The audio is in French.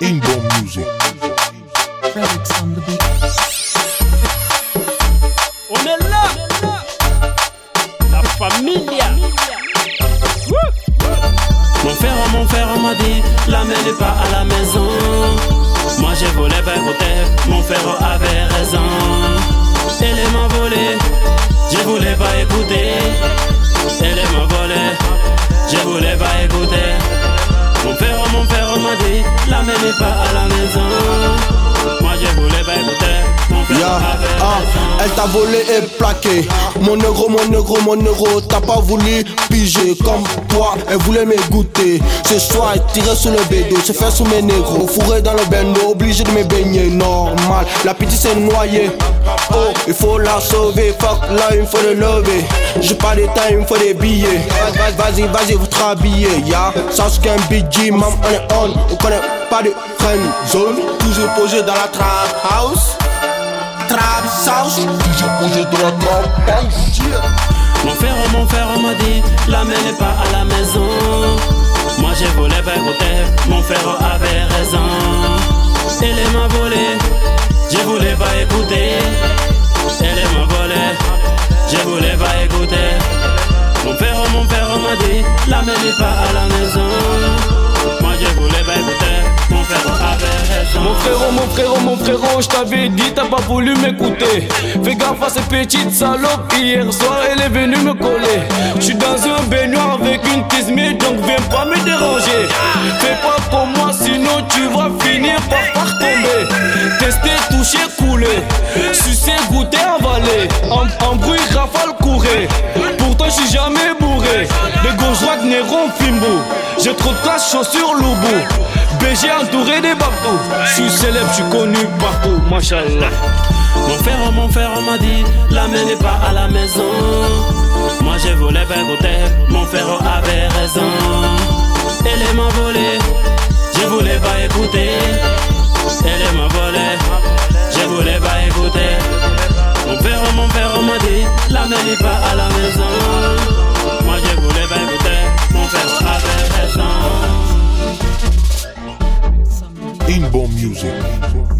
Inborn Music. Relics on the beat. On est là. La familia. Mon frère, mon frère m'a dit La mère n'est pas à la maison. Moi j'ai volé vers côté Mon frère avait raison. Elle m'a volé Je voulais pas écouter ah, elle t'a volé et plaqué. Mon euro, mon euro, mon euro, t'as pas voulu piger comme toi. Elle voulait me goûter. Ce soir, elle sur le bédo, se fait sous mes négros. Fourré dans le bendo, obligé de me baigner. Normal, la petite s'est noyée. Oh, il faut la sauver. Fuck là, il faut le lever. J'ai pas de temps, il me faut des billets. Vas- Vas-y, vas-y, vous te rhabiller. Yeah, c'est qu'un BG, mam, on est on. On connaît pas de friend zone. Toujours posé dans la trap house. Trap sauce. Mon frère, mon frère m'a dit La mère n'est pas à la maison. Moi j'ai volé vers côté Mon frère avait raison. Elle m'a volé Je voulais pas écouter. Elle m'a volé Je voulais pas écouter. Mon frère, mon frère m'a dit La mère n'est pas à la maison Mon frérot, mon frérot, mon frérot, je t'avais dit, t'as pas voulu m'écouter. Fais gaffe à cette petite salope, hier soir elle est venue me coller. Je suis dans un baignoire avec une tismée, donc viens pas me déranger. Fais pas comme moi, sinon tu vas finir par, par tomber. Tester, toucher, couler. Sucer, goûter, avaler. En, bruit, rafale, courir. Pourtant, je suis jamais bourré. De gauche, droite, néron, fimbo. J'ai trop de classe, chaussures. BG entouré des babtous. Je suis célèbre, je suis connu partout, machallah. Mon frère, mon frère m'a dit La mère n'est pas à la maison Moi j'ai volé vers côté Mon frère avait raison Elle m'a volé Je voulais pas écouter Elle m'a volé Je voulais pas écouter Rainbow Music.